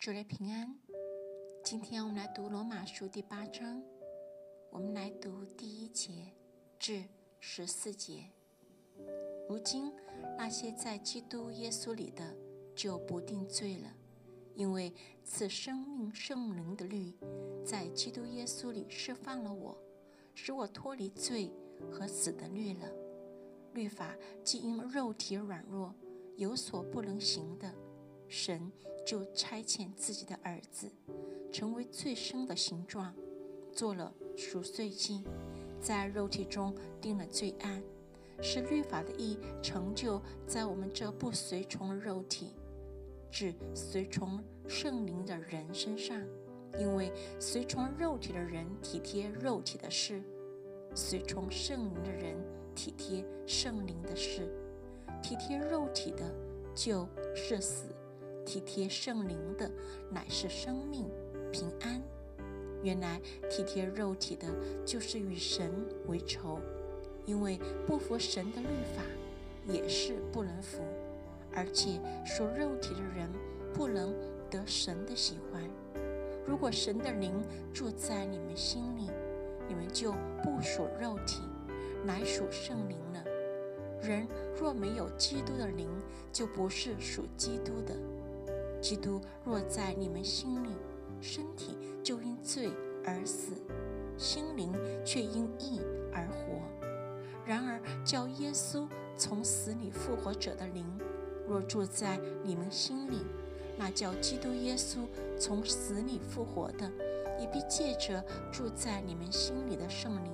主内平安。今天我们来读罗马书第八章，我们来读第一节至十四节。如今那些在基督耶稣里的就不定罪了，因为此生命圣灵的律在基督耶稣里释放了我，使我脱离罪和死的律了。律法既因肉体软弱有所不能行的，神就差遣自己的儿子，成为最深的形状，做了赎罪祭，在肉体中定了罪案，使律法的义成就在我们这不随从肉体，只随从圣灵的人身上。因为随从肉体的人体贴肉体的事，随从圣灵的人。体贴圣灵的事，体贴肉体的就是死；体贴圣灵的乃是生命平安。原来体贴肉体的，就是与神为仇，因为不服神的律法，也是不能服；而且属肉体的人不能得神的喜欢。如果神的灵住在你们心里，你们就不属肉体。乃属圣灵了。人若没有基督的灵，就不是属基督的。基督若在你们心里，身体就因罪而死，心灵却因义而活。然而叫耶稣从死里复活者的灵，若住在你们心里，那叫基督耶稣从死里复活的，也必借着住在你们心里的圣灵。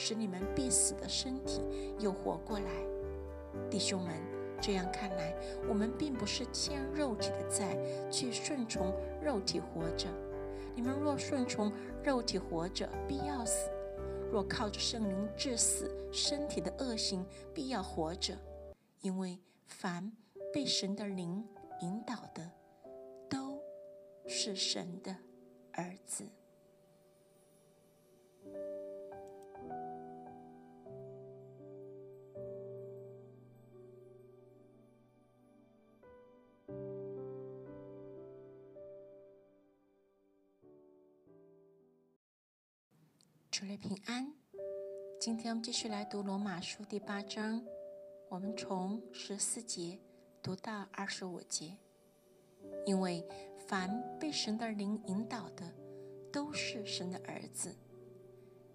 使你们必死的身体又活过来，弟兄们，这样看来，我们并不是欠肉体的债，去顺从肉体活着。你们若顺从肉体活着，必要死；若靠着圣灵致死，身体的恶行必要活着。因为凡被神的灵引导的，都是神的儿子。主内平安，今天我们继续来读罗马书第八章，我们从十四节读到二十五节。因为凡被神的灵引导的，都是神的儿子。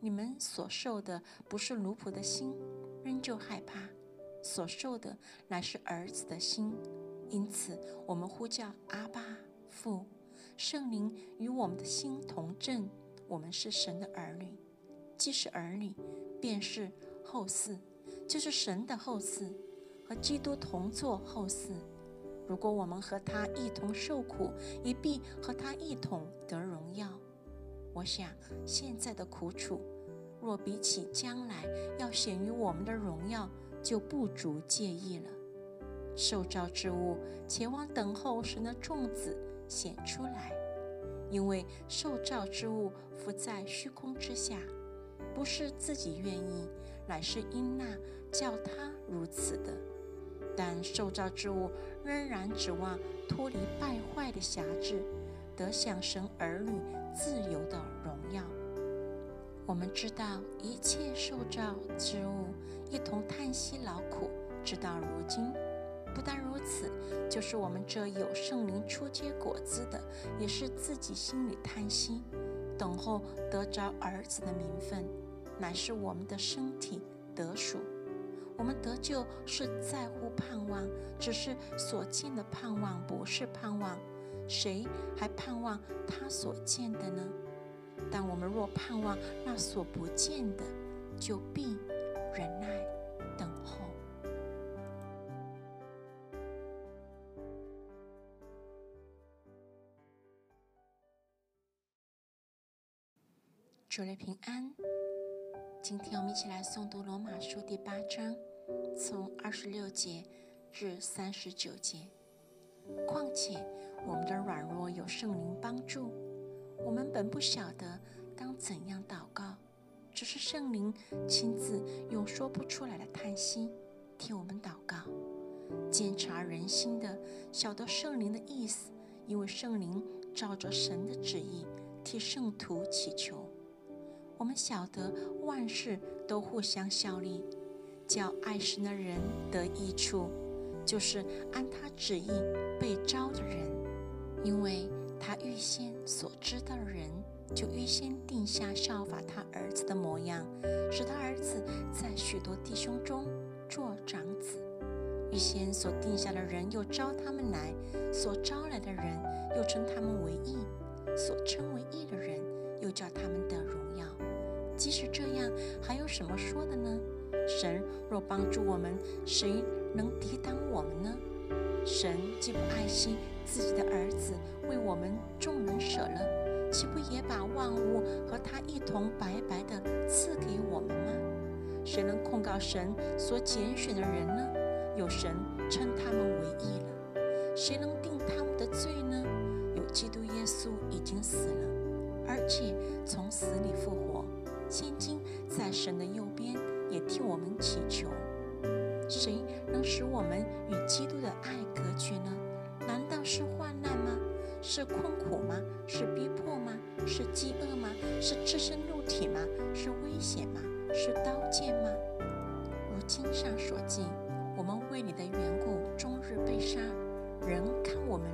你们所受的不是奴仆的心，仍旧害怕；所受的乃是儿子的心。因此，我们呼叫阿爸父，圣灵与我们的心同证，我们是神的儿女。既是儿女，便是后嗣，就是神的后嗣，和基督同作后嗣。如果我们和他一同受苦，也必和他一同得荣耀。我想，现在的苦楚，若比起将来要显于我们的荣耀，就不足介意了。受造之物，且望等候神的众子显出来，因为受造之物伏在虚空之下。不是自己愿意，乃是因那叫他如此的。但受造之物仍然指望脱离败坏的辖制，得享神儿女自由的荣耀。我们知道一切受造之物一同叹息劳苦，直到如今。不但如此，就是我们这有圣灵出结果子的，也是自己心里叹息，等候得着儿子的名分。乃是我们的身体得赎，我们得救是在乎盼望，只是所见的盼望不是盼望，谁还盼望他所见的呢？但我们若盼望那所不见的，就必忍耐等候。主内平安。今天我们一起来诵读罗马书第八章，从二十六节至三十九节。况且我们的软弱有圣灵帮助，我们本不晓得当怎样祷告，只是圣灵亲自用说不出来的叹息替我们祷告。监察人心的，晓得圣灵的意思，因为圣灵照着神的旨意替圣徒祈求。我们晓得万事都互相效力，叫爱神的人得益处，就是按他旨意被招的人，因为他预先所知道的人，就预先定下效法他儿子的模样，使他儿子在许多弟兄中做长子。预先所定下的人，又招他们来；所招来的人，又称他们为义；所称为义的人，又叫他们得荣耀。即使这样，还有什么说的呢？神若帮助我们，谁能抵挡我们呢？神既不爱惜自己的儿子，为我们众人舍了，岂不也把万物和他一同白白的赐给我们吗？谁能控告神所拣选的人呢？有神称他们为义了，谁能定他们的罪呢？有基督耶稣已经死了，而且从死里复活，现今在神的右边，也替我们祈求。谁能使我们与基督的爱隔绝呢？难道是患难吗？是困苦吗？是逼迫吗？是饥饿吗？是赤身肉体吗？是危险吗？是刀剑吗？如经上所记。我们为你的缘故，终日被杀，人看我们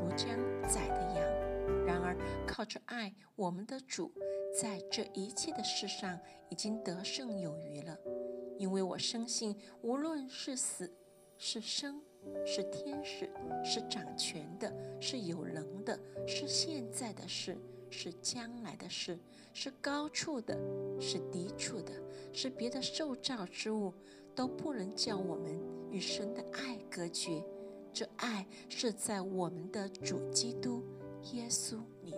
如将宰的羊。然而靠着爱，我们的主在这一切的事上已经得胜有余了。因为我深信，无论是死是生，是天使，是掌权的，是有能的，是现在的事，是将来的事，是高处的，是低处的，是别的受造之物。都不能叫我们与神的爱隔绝，这爱是在我们的主基督耶稣里。